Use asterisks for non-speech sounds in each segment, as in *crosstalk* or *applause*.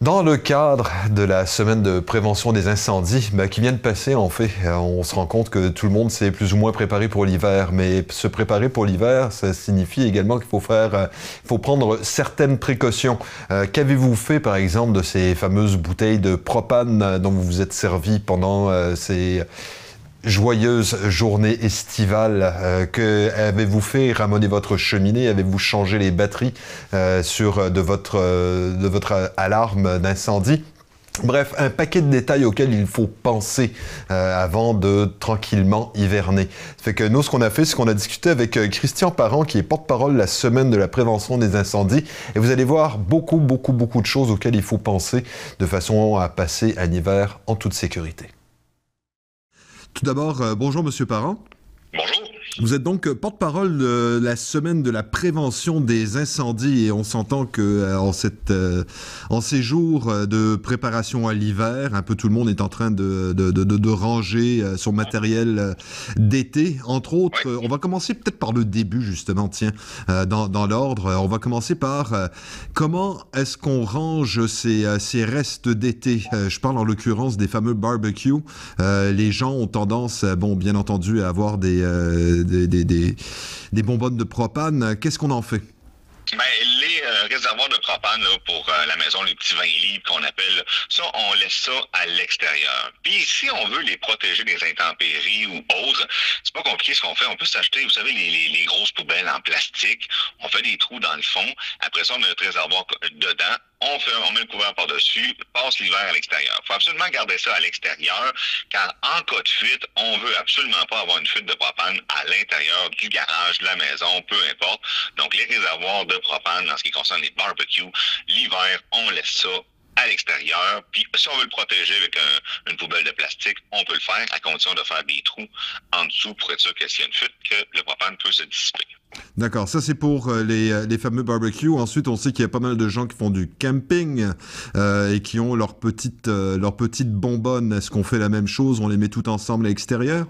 Dans le cadre de la semaine de prévention des incendies ben, qui vient de passer, en fait, euh, on se rend compte que tout le monde s'est plus ou moins préparé pour l'hiver. Mais se préparer pour l'hiver, ça signifie également qu'il faut faire, euh, faut prendre certaines précautions. Euh, qu'avez-vous fait, par exemple, de ces fameuses bouteilles de propane dont vous vous êtes servi pendant ces joyeuse journée estivale. Euh, que avez-vous fait ramoner votre cheminée? Avez-vous changé les batteries euh, sur euh, de votre de votre alarme d'incendie? Bref, un paquet de détails auxquels il faut penser avant de tranquillement hiverner. Ça fait que nous, ce qu'on a fait, c'est qu'on a discuté avec Christian Parent, qui est porte-parole la semaine de la prévention des incendies. Et vous allez voir beaucoup, beaucoup, beaucoup de choses auxquelles il faut penser de façon à passer un hiver en toute sécurité. Tout d'abord, euh, bonjour Monsieur Parent. Vous êtes donc euh, porte-parole de la semaine de la prévention des incendies et on s'entend que euh, en, cette, euh, en ces jours de préparation à l'hiver, un peu tout le monde est en train de, de, de, de ranger son matériel d'été. Entre autres, on va commencer peut-être par le début justement, tiens, dans, dans l'ordre. On va commencer par comment est-ce qu'on range ces, ces restes d'été? Je parle en l'occurrence des fameux barbecues. les gens ont tendance, bon, bien entendu, à avoir des des, bonbonnes de propane. Qu'est-ce qu'on en fait? Ben, les euh, réservoirs de propane là, pour euh, la maison, les petits 20 litres qu'on appelle, ça, on laisse ça à l'extérieur. Puis si on veut les protéger des intempéries ou autres, c'est pas compliqué ce qu'on fait. On peut s'acheter, vous savez, les, grosses poubelles en plastique. On fait des trous dans le fond. Après ça, on met notre réservoir dedans on, on met le couvert par-dessus, passe l'hiver à l'extérieur. Il faut absolument garder ça à l'extérieur, car en cas de fuite, on veut absolument pas avoir une fuite de propane à l'intérieur du garage, de la maison, peu importe. Donc, les réservoirs de propane, en ce qui concerne les barbecues, l'hiver, on laisse ça à l'extérieur. Puis si on veut le protéger avec un, une poubelle de plastique, on peut le faire à condition de faire des trous en dessous pour être sûr que s'il y a une fuite, que le propane peut se dissiper. D'accord, ça c'est pour euh, les, euh, les, fameux barbecues. Ensuite, on sait qu'il y a pas mal de gens qui font du camping euh, et qui ont leurs petites, euh, leurs petites bonbonnes. Est-ce qu'on fait la même chose? On les met tout ensemble à l'extérieur?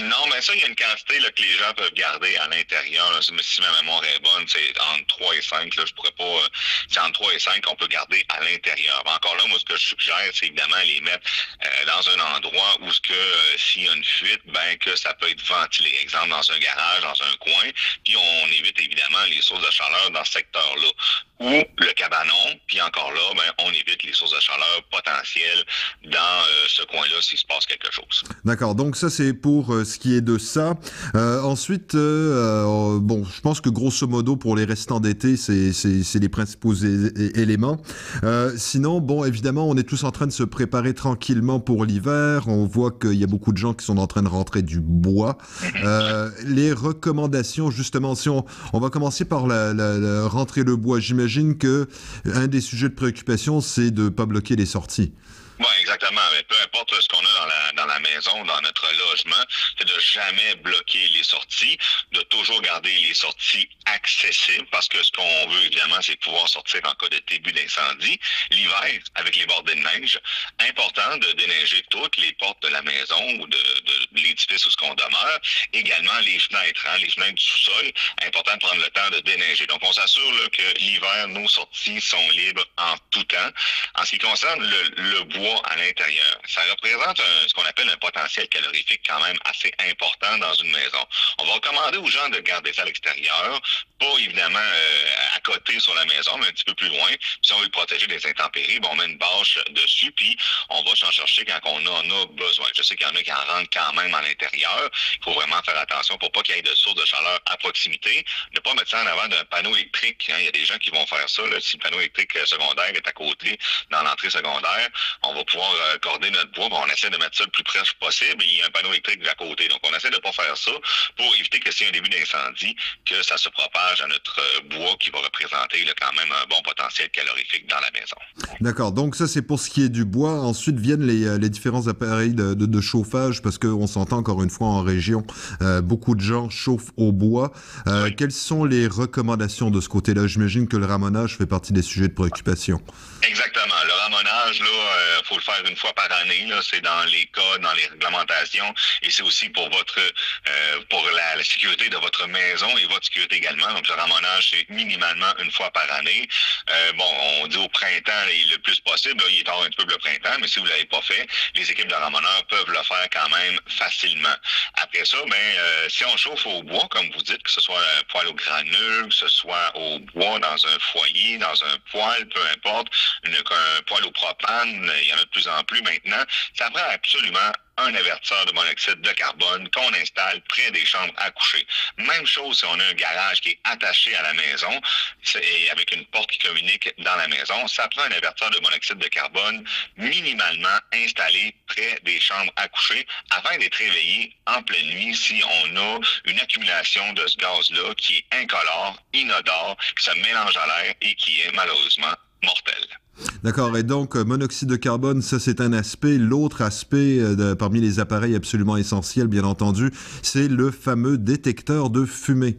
Non, mais ça, il y a une quantité là, que les gens peuvent garder à l'intérieur. Si ma mémoire est bonne, c'est entre 3 et 5. Là, je pourrais pas. Euh, c'est entre 3 et 5 qu'on peut garder à l'intérieur. Encore là, moi, ce que je suggère, c'est évidemment les mettre euh, dans un endroit où ce que euh, s'il y a une fuite, ben que ça peut être ventilé. Exemple, dans un garage, dans un coin. Puis on évite évidemment les sources de chaleur dans ce secteur-là. Ou le cabanon. Puis encore là, ben, on évite les sources de chaleur potentielles dans ce coin-là s'il se passe quelque chose. D'accord. Donc ça, c'est pour ce qui est de ça. Euh, ensuite, euh, euh, bon, je pense que grosso modo, pour les restants d'été, c'est les principaux éléments. Sinon, bon, évidemment, on est tous en train de se préparer tranquillement pour l'hiver. On voit qu'il y a beaucoup de gens qui sont en train de rentrer du bois. Les recommandations, justement, si on, on va commencer par la, rentrer le bois, j'imagine que un des sujets de préoccupation, c'est de pas bloquer les sorties. Oui, exactement. Mais peu importe ce qu'on a dans la, dans la maison, dans notre logement, c'est de jamais bloquer les sorties, de toujours garder les sorties accessibles, parce que ce qu'on veut, évidemment, c'est pouvoir sortir en cas de début d'incendie. L'hiver, avec les bordées de neige, important de déneiger toutes les portes de la maison ou de, de, l'édifice où ce qu'on demeure. Également, les fenêtres, hein, les fenêtres du sous-sol, important de prendre le temps de déneiger. Donc, on s'assure que l'hiver, nos sorties sont libres en tout temps. En ce qui concerne le, le bois, à l'intérieur. Ça représente ce qu'on appelle un potentiel calorifique quand même assez important dans une maison. On va recommander aux gens de garder ça à l'extérieur, pas évidemment euh, à côté sur la maison, mais un petit peu plus loin. Si on veut le protéger des intempéries, on met une bâche dessus, puis on va s'en chercher quand on en a besoin. Je sais qu'il y en a qui en rentrent quand même à l'intérieur. Il faut vraiment faire attention pour pas qu'il y ait de sources de chaleur à proximité. Ne pas mettre ça en avant d'un panneau électrique. Hein. Il y a des gens qui vont faire ça. Là. Si le panneau électrique secondaire est à côté dans l'entrée secondaire, on va pouvoir euh, accorder notre bois. On essaie de mettre ça le plus proche possible. Il y a un panneau électrique à côté. Donc, on essaie de pas faire ça pour éviter que s'il y a un début d'incendie, que ça se propage à notre euh, bois qui va représenter là, quand même un bon potentiel calorifique dans la maison. D'accord. Donc, ça, c'est pour ce qui est du bois. Ensuite viennent les, euh, les différents appareils de, de, de chauffage parce qu'on s'entend encore une fois en région, euh, beaucoup de gens chauffent au bois. Euh, oui. Quelles sont les recommandations de ce côté-là? J'imagine que le ramonage fait partie des sujets de préoccupation. Exactement. Le ramonage, là, euh, le faire une fois par année. C'est dans les cas, dans les réglementations, et c'est aussi pour votre, euh, pour la, sécurité de votre maison et votre sécurité également. Donc, le ramonage, c'est minimalement une fois par année. Euh, bon, on dit au printemps le plus possible. Là, il est tard un peu le printemps, mais si vous l'avez pas fait, les équipes de ramoneurs peuvent le faire quand même facilement. Après ça, ben, euh, si on chauffe au bois, comme vous dites, que ce soit un poêle au granule, que ce soit au bois dans un foyer, dans un poêle, peu importe, un poêle au propane, il y en a de plus en plus maintenant, ça prend absolument un avertisseur de monoxyde de carbone qu'on installe près des chambres à coucher. Même chose si on a un garage qui est attaché à la maison et avec une porte qui communique dans la maison, ça prend un avertisseur de monoxyde de carbone minimalement installé près des chambres à coucher afin d'être réveillé en pleine nuit si on a une accumulation de ce gaz-là qui est incolore, inodore, qui se mélange à l'air et qui est malheureusement mortel. D'accord, et donc euh, monoxyde de carbone, ça c'est un aspect. L'autre aspect euh, parmi les appareils absolument essentiels, bien entendu, c'est le fameux détecteur de fumée.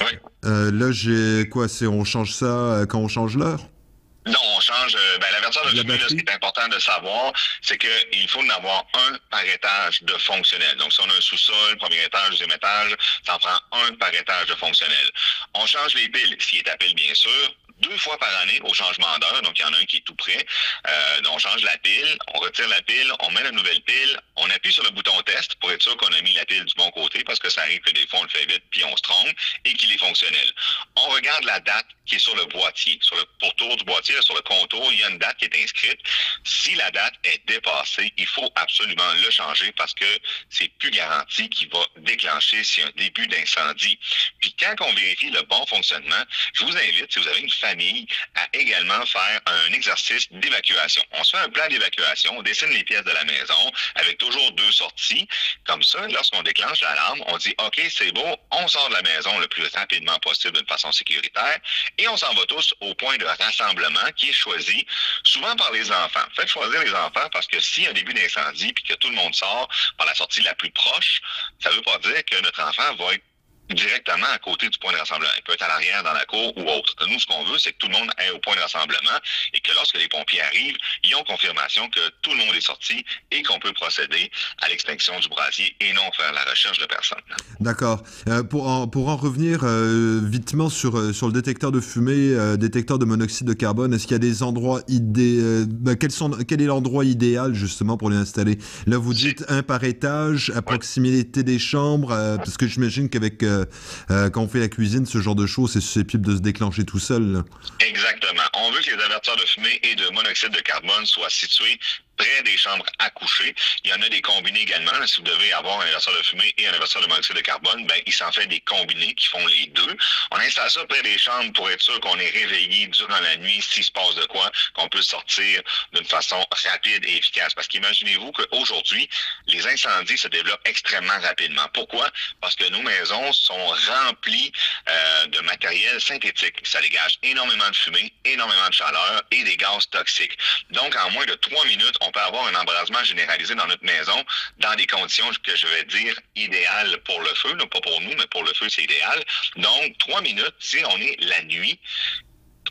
Oui. Euh, là, j'ai quoi C'est on change ça quand on change l'heure? Non, on change. Ben, l'avertisseur de fumée, ce qui est important de savoir, c'est qu'il faut en avoir un par étage de fonctionnel. Donc, si on a un sous-sol, premier étage, deuxième étage, ça en prend un par étage de fonctionnel. On change les piles, s'il est à pile, bien sûr deux fois par année au changement d'heure. Donc, il y en a un qui est tout prêt. Euh, on change la pile, on retire la pile, on met la nouvelle pile, on appuie sur le bouton test pour être sûr qu'on a mis la pile du bon côté parce que ça arrive que des fois on le fait vite puis on se trompe et qu'il est fonctionnel. On regarde la date qui est sur le boîtier. Sur le pourtour du boîtier, sur le contour, il y a une date qui est inscrite. Si la date est dépassée, il faut absolument le changer parce que c'est plus garanti qu'il va déclencher s'il y a un début d'incendie. Puis quand on vérifie le bon fonctionnement, je vous invite, si vous avez une à également faire un exercice d'évacuation. On se fait un plan d'évacuation, on dessine les pièces de la maison avec toujours deux sorties. Comme ça, lorsqu'on déclenche l'alarme, on dit OK, c'est beau, on sort de la maison le plus rapidement possible d'une façon sécuritaire et on s'en va tous au point de rassemblement qui est choisi souvent par les enfants. Faites choisir les enfants parce que s'il y a un début d'incendie puis que tout le monde sort par la sortie la plus proche, ça ne veut pas dire que notre enfant va être directement à côté du point de rassemblement. Il peut être à l'arrière, dans la cour ou autre. Nous, ce qu'on veut, c'est que tout le monde est au point de rassemblement et que lorsque les pompiers arrivent, ils ont confirmation que tout le monde est sorti et qu'on peut procéder à l'extinction du brasier et non faire la recherche de personnes. D'accord. Euh, pour, en, pour en revenir euh, vitement sur, euh, sur le détecteur de fumée, euh, détecteur de monoxyde de carbone, est-ce qu'il y a des endroits idéaux ben, Quel est l'endroit idéal justement pour l'installer? Là, vous dites un par étage, à proximité des chambres, parce que j'imagine qu'avec euh, euh, quand on fait la cuisine, ce genre de choses, c'est susceptible de se déclencher tout seul. Exactement. On veut que les avertisseurs de fumée et de monoxyde de carbone soient situés près des chambres à coucher. Il y en a des combinés également. Si vous devez avoir un avertisseur de fumée et un avertisseur de monoxyde de carbone, ben, il s'en fait des combinés qui font les deux. On installe ça près des chambres pour être sûr qu'on est réveillé durant la nuit s'il se passe de quoi, qu'on peut sortir d'une façon rapide et efficace. Parce qu'imaginez-vous qu'aujourd'hui, les incendies se développent extrêmement rapidement. Pourquoi? Parce que nos maisons sont remplies euh, de matériel synthétique. Ça dégage énormément de fumée, énormément de chaleur et des gaz toxiques. Donc, en moins de trois minutes, on peut avoir un embrasement généralisé dans notre maison dans des conditions que je vais dire idéales pour le feu, non pas pour nous, mais pour le feu, c'est idéal. Donc, trois minutes, si on est la nuit,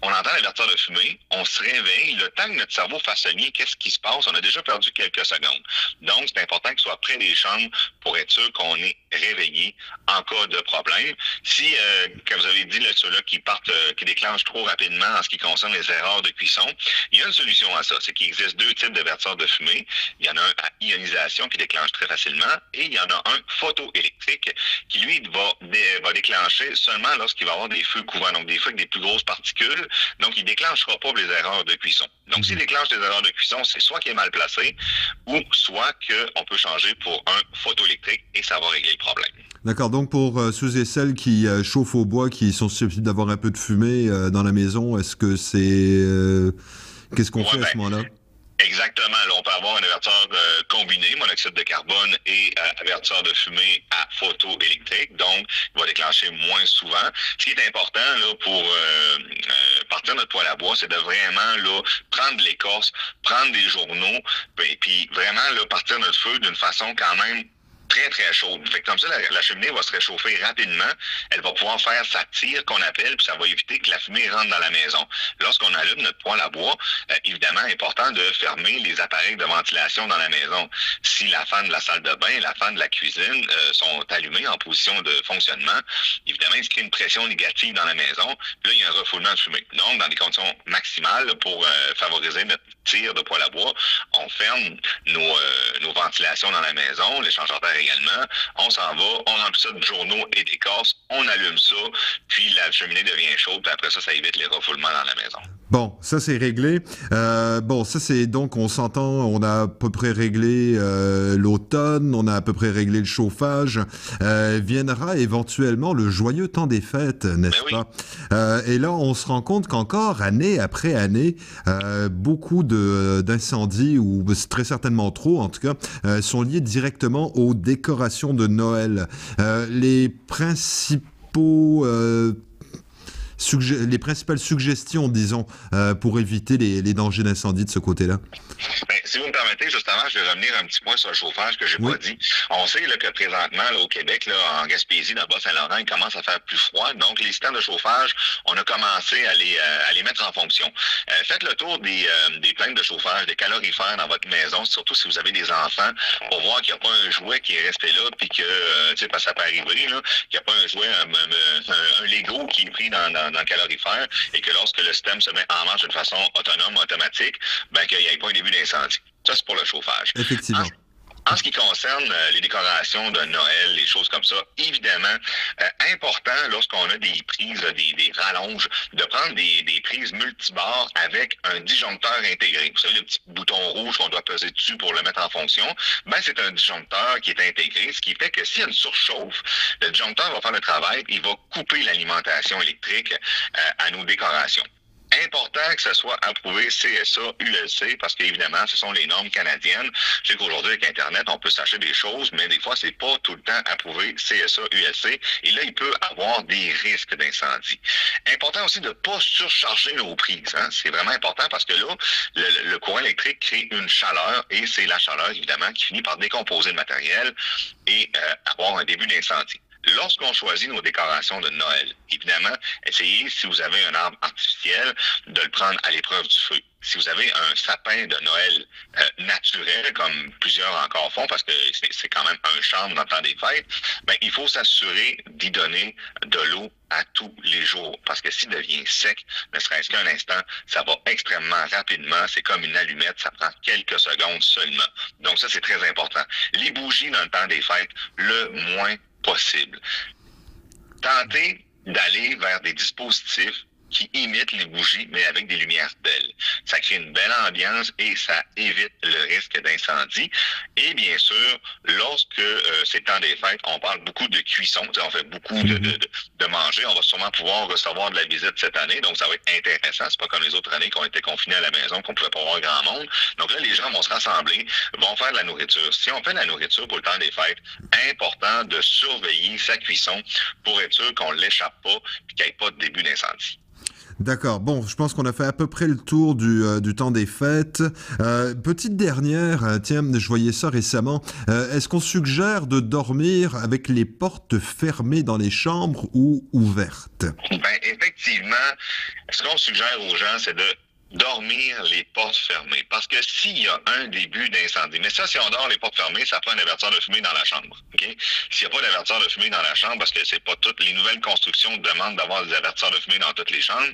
on entend l'avertisseur de fumée, on se réveille, le temps que notre cerveau fasse le lien, qu'est-ce qui se passe? On a déjà perdu quelques secondes. Donc, c'est important qu'il soit près des chambres pour être sûr qu'on est réveillé en cas de problème. Si, euh, comme vous avez dit, ceux-là qui partent, euh, qui déclenchent trop rapidement en ce qui concerne les erreurs de cuisson, il y a une solution à ça. C'est qu'il existe deux types d'avertisseurs de fumée. Il y en a un à ionisation qui déclenche très facilement et il y en a un photoélectrique qui, lui, va, va déclencher seulement lorsqu'il va y avoir des feux couverts, donc des feux avec des plus grosses particules donc, il ne déclenchera pas les erreurs de cuisson. Donc, s'il mhm. déclenche des erreurs de cuisson, c'est soit qu'il est mal placé ou soit qu'on peut changer pour un photoélectrique et ça va régler le problème. D'accord, donc pour euh, ceux et celles qui euh, chauffent au bois, qui sont susceptibles d'avoir un peu de fumée euh, dans la maison, est-ce que c'est... Qu'est-ce qu'on fait à ce ben, moment-là? Exactement. Là, on peut avoir un avertisseur euh, combiné, monoxyde de carbone et euh, de fumée à photoélectrique. Donc, il va déclencher moins souvent. Ce qui est important là, pour euh, partir notre poêle à bois, c'est de vraiment là, prendre l'écorce, prendre des journaux, et puis vraiment là, partir notre feu d'une façon quand même très, très chaude. Fait comme ça, la, cheminée va se réchauffer rapidement. Elle va pouvoir faire sa tire qu'on appelle, puis ça va éviter que la fumée rentre dans la maison. Lorsqu'on allume notre poêle à bois, euh, évidemment, important de fermer les appareils de ventilation dans la maison. Si la fan de la salle de bain, la fan de la cuisine euh, sont allumées en position de fonctionnement, évidemment, il se crée une pression négative dans la maison. Là, il y a un refoulement de fumée. Donc, dans des conditions maximales pour euh, favoriser notre tir de poêle à bois, on ferme nos, nos ventilations dans la maison, l'échangeur d'air également. On s'en va, on remplit ça de journaux et d'écorce, on allume ça, puis la cheminée devient chaude, puis après ça, ça évite les refoulements dans la maison. Bon, ça c'est réglé. Euh, bon, ça c'est donc on s'entend, on a à peu près réglé euh, l'automne, on a à peu près réglé le chauffage. Euh, viendra éventuellement le joyeux temps des fêtes, n'est-ce ben pas? Et là, on se rend compte qu'encore année après année, beaucoup d'incendies ou très certainement trop, en tout cas, sont liés directement aux décorations de Noël. les principaux les principales suggestions, disons, euh, pour éviter les, les dangers d'incendie de ce côté-là? Ben, si vous me permettez, justement, je vais revenir un petit point sur le chauffage que j'ai pas dit. On sait là, que présentement, au Québec, là, en Gaspésie, dans Bas-Saint-Laurent, il commence à faire plus froid. Donc, les systèmes de chauffage, on a commencé à les, euh, à les mettre en fonction. Euh, faites le tour des, des plaintes de chauffage, des calorifères dans votre maison, surtout si vous avez des enfants, pour voir qu'il n'y a pas un jouet qui est resté là, puis que, tu sais, parce que ça peut arriver, qu'il n'y a pas un jouet, un, qui est pris dans dans, le calorifère et que lorsque le système se met en marche de façon autonome, automatique, ben, qu'il n'y ait pas un début d'incendie. Ça, c'est pour le chauffage. Effectivement. En ce qui concerne euh, les décorations de Noël, les choses comme ça, évidemment, euh, important lorsqu'on a des prises, des, des, rallonges, de prendre des, des prises multibarres avec un disjoncteur intégré. Vous savez, le petit bouton rouge qu'on doit peser dessus pour le mettre en fonction, ben c'est un disjoncteur qui est intégré, ce qui fait que s'il y a une surchauffe, le disjoncteur va faire le travail, il va couper l'alimentation électrique euh, à nos décorations important que ce soit approuvé CSA, ULC, parce qu'évidemment, ce sont les normes canadiennes. Je sais qu'aujourd'hui, avec Internet, on peut s'acheter des choses, mais des fois, c'est pas tout le temps approuvé CSA, ULC. Et là, il peut avoir des risques d'incendie. Important aussi de ne pas surcharger nos prises. Hein. C'est vraiment important parce que là, le, courant électrique crée une chaleur et c'est la chaleur, évidemment, qui finit par décomposer le matériel et euh, avoir un début d'incendie. Lorsqu'on choisit nos décorations de Noël, évidemment, essayez, si vous avez un arbre artificiel, de le prendre à l'épreuve du feu. Si vous avez un sapin de Noël euh, naturel, comme plusieurs encore font, parce que c'est quand même un charme dans le temps des fêtes, ben, il faut s'assurer d'y donner de l'eau à tous les jours. Parce que s'il devient sec, ne serait-ce qu'un instant, ça va extrêmement rapidement. C'est comme une allumette, ça prend quelques secondes seulement. Donc ça, c'est très important. Les bougies dans le temps des fêtes, le moins possible. Tenter d'aller vers des dispositifs qui imitent les bougies, mais avec des lumières belles. Ça crée une belle ambiance et ça évite le risque d'incendie. Et bien sûr, lorsque euh, c'est temps des fêtes, on parle beaucoup de cuisson, on fait beaucoup de, de, de, manger. On va sûrement pouvoir recevoir de la visite cette année, donc ça va être intéressant. C'est pas comme les autres années qui ont été confinés à la maison, qu'on pouvait pas voir grand monde. Donc là, les gens vont se rassembler, vont faire de la nourriture. Si on fait de la nourriture pour le temps des fêtes, important de surveiller sa cuisson pour être sûr qu'on l'échappe pas et qu'il n'y ait pas de début d'incendie. D'accord. Bon, je pense qu'on a fait à peu près le tour du, euh, du temps des fêtes. Euh, petite dernière, euh, tiens, je voyais ça récemment. Est-ce qu'on suggère de dormir avec les portes fermées dans les chambres ou ouvertes? Ben, effectivement, ce qu'on suggère aux gens, c'est de dormir les portes fermées. Parce que s'il y a un début d'incendie, mais ça, si on dort les portes fermées, ça prend un avertisseur de fumée dans la chambre. OK? S'il n'y a pas d'avertisseur de fumée dans la chambre, parce que c'est pas toutes les nouvelles constructions demandent d'avoir des avertisseurs de fumée dans toutes les chambres,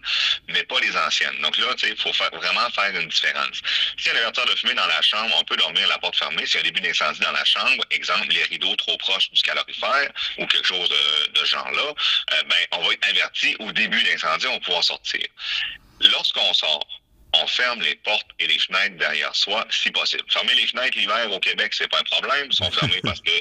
mais pas les anciennes. Donc là, il faut vraiment faire une différence. Si y a un avertisseur de fumée dans la chambre, on peut dormir la porte fermée. S'il y a un début d'incendie dans la chambre, exemple, les rideaux trop proches du calorifère ou quelque chose de, de genre-là, euh, ben, on va être averti au début d'incendie, on va pouvoir sortir. Lorsqu'on sort, on ferme les portes et les fenêtres derrière soi, si possible. Fermer les fenêtres l'hiver au Québec, c'est pas un problème. Ils sont fermés *laughs* parce que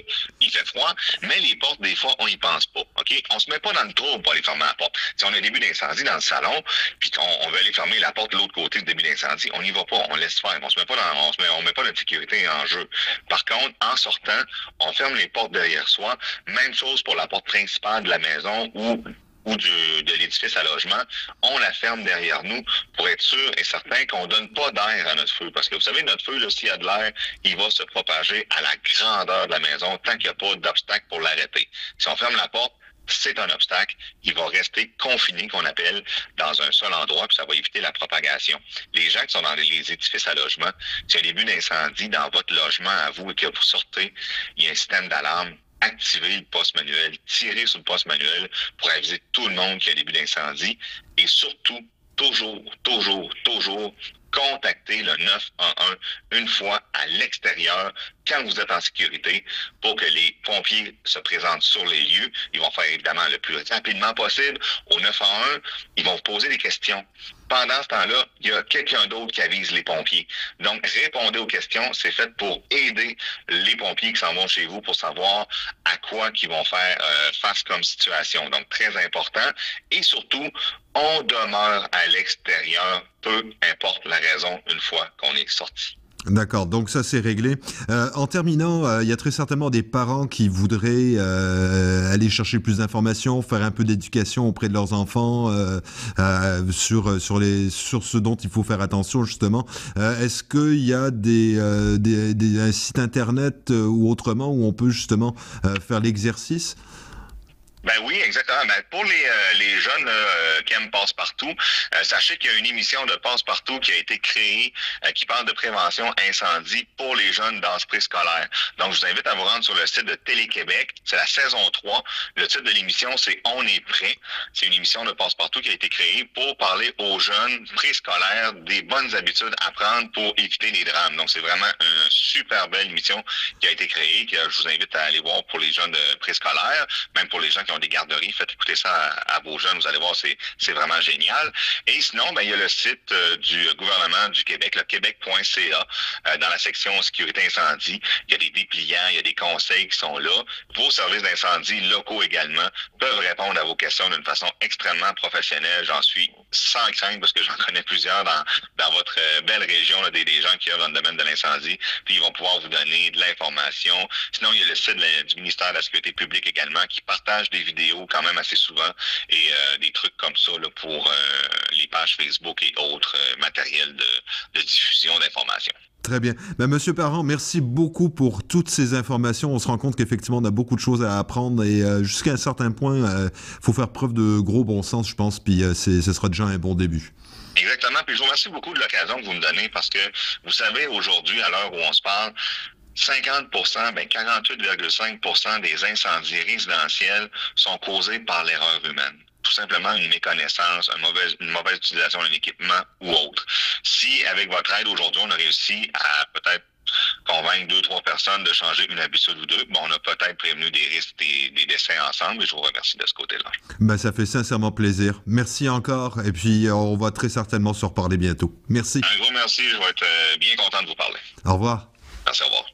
il fait froid. Mais les portes, des fois, on y pense pas. OK? On se met pas dans le trou pour aller fermer la porte. Si on a un début d'incendie dans le salon, puis qu'on on veut aller fermer la porte de l'autre côté du début d'incendie, on n'y va pas. On laisse faire. On se met pas dans, on se met, on met pas notre sécurité en jeu. Par contre, en sortant, on ferme les portes derrière soi. Même chose pour la porte principale de la maison ou de l'édifice à logement, on la ferme derrière nous pour être sûr et certain qu'on donne pas d'air à notre feu. Parce que vous savez, notre feu, s'il y a de l'air, il va se propager à la grandeur de la maison tant qu'il n'y a pas d'obstacle pour l'arrêter. Si on ferme la porte, c'est un obstacle. Il va rester confiné, qu'on appelle, dans un seul endroit, puis ça va éviter la propagation. Les gens qui sont dans les édifices à logement, si un début d'incendie dans votre logement à vous et que vous sortez, il y a un système d'alarme activer le poste manuel, tirer sur le poste manuel pour aviser tout le monde qu'il y a début d'incendie et surtout, toujours, toujours, toujours contacter le 911 une fois à l'extérieur quand vous êtes en sécurité pour que les pompiers se présentent sur les lieux. Ils vont faire évidemment le plus rapidement possible. Au 911, ils vont vous poser des questions. Pendant ce temps-là, il y a quelqu'un d'autre qui avise les pompiers. Donc, répondez aux questions. C'est fait pour aider les pompiers qui s'en vont chez vous pour savoir à quoi qu'ils vont faire euh, face comme situation. Donc, très important. Et surtout, on demeure à l'extérieur, peu importe la raison, une fois qu'on est sorti. D'accord, donc ça c'est réglé. Euh, en terminant, euh, il y a très certainement des parents qui voudraient euh, aller chercher plus d'informations, faire un peu d'éducation auprès de leurs enfants sur sur les sur ce dont il faut faire attention justement. Est-ce qu'il y a des, des, des, un site internet ou autrement où on peut justement faire l'exercice? Ben oui, exactement. Ben pour les, euh, les jeunes euh, qui aiment Passe-Partout, euh, sachez qu'il y a une émission de Passe-Partout qui a été créée qui parle de prévention incendie pour les jeunes dans ce préscolaire. Donc, je vous invite à vous rendre sur le site de Télé-Québec. C'est la saison 3. Le titre de l'émission, c'est On est prêt. C'est une émission de Passe-Partout qui a été créée pour parler aux jeunes préscolaires des bonnes habitudes à prendre pour éviter les drames. Donc, c'est vraiment une super belle émission qui a été créée, que je vous invite à aller voir pour les jeunes préscolaires, même pour les gens qui des garderies, faites écouter ça à, vos jeunes, vous allez voir, c'est vraiment génial. Et sinon, ben, il y a le site euh, du gouvernement du Québec, le québec.ca, euh, dans la section sécurité incendie. Il y a des dépliants, il y a des conseils qui sont là. Vos services d'incendie locaux également peuvent répondre à vos questions d'une façon extrêmement professionnelle. J'en suis sans crainte parce que j'en connais plusieurs dans, dans votre euh, belle région, là, des, des, gens qui œuvrent dans le domaine de l'incendie. Puis ils vont pouvoir vous donner de l'information. Sinon, il y a le site du ministère de la Sécurité publique également qui partage des vidéos quand même assez souvent et euh, des trucs comme ça là, pour euh, les pages Facebook et autres euh, matériels de, diffusion d'informations. Très bien. Ben, Monsieur Parent, merci beaucoup pour toutes ces informations. On se rend compte qu'effectivement, on a beaucoup de choses à apprendre et jusqu'à un certain point, il faut faire preuve de gros bon sens, je pense, puis ce sera déjà un bon début. Exactement. Puis je vous remercie beaucoup de l'occasion que vous me donnez parce que vous savez, aujourd'hui, à l'heure où on se parle, 50% ben 48,5% des incendies résidentiels sont causés par l'erreur humaine tout simplement une méconnaissance, une mauvaise, une mauvaise utilisation d'un équipement ou autre. Si, avec votre aide aujourd'hui, on a réussi à peut-être convaincre deux, trois personnes de changer une habitude ou deux, bon, on a peut-être prévenu des risques, des, des, décès ensemble, et je vous remercie de ce côté-là. Ben, ça fait sincèrement plaisir. Merci encore, et puis euh, on va très certainement se reparler bientôt. Merci. Un gros merci, je vais être euh, bien content de vous parler. Au revoir. Merci, au revoir.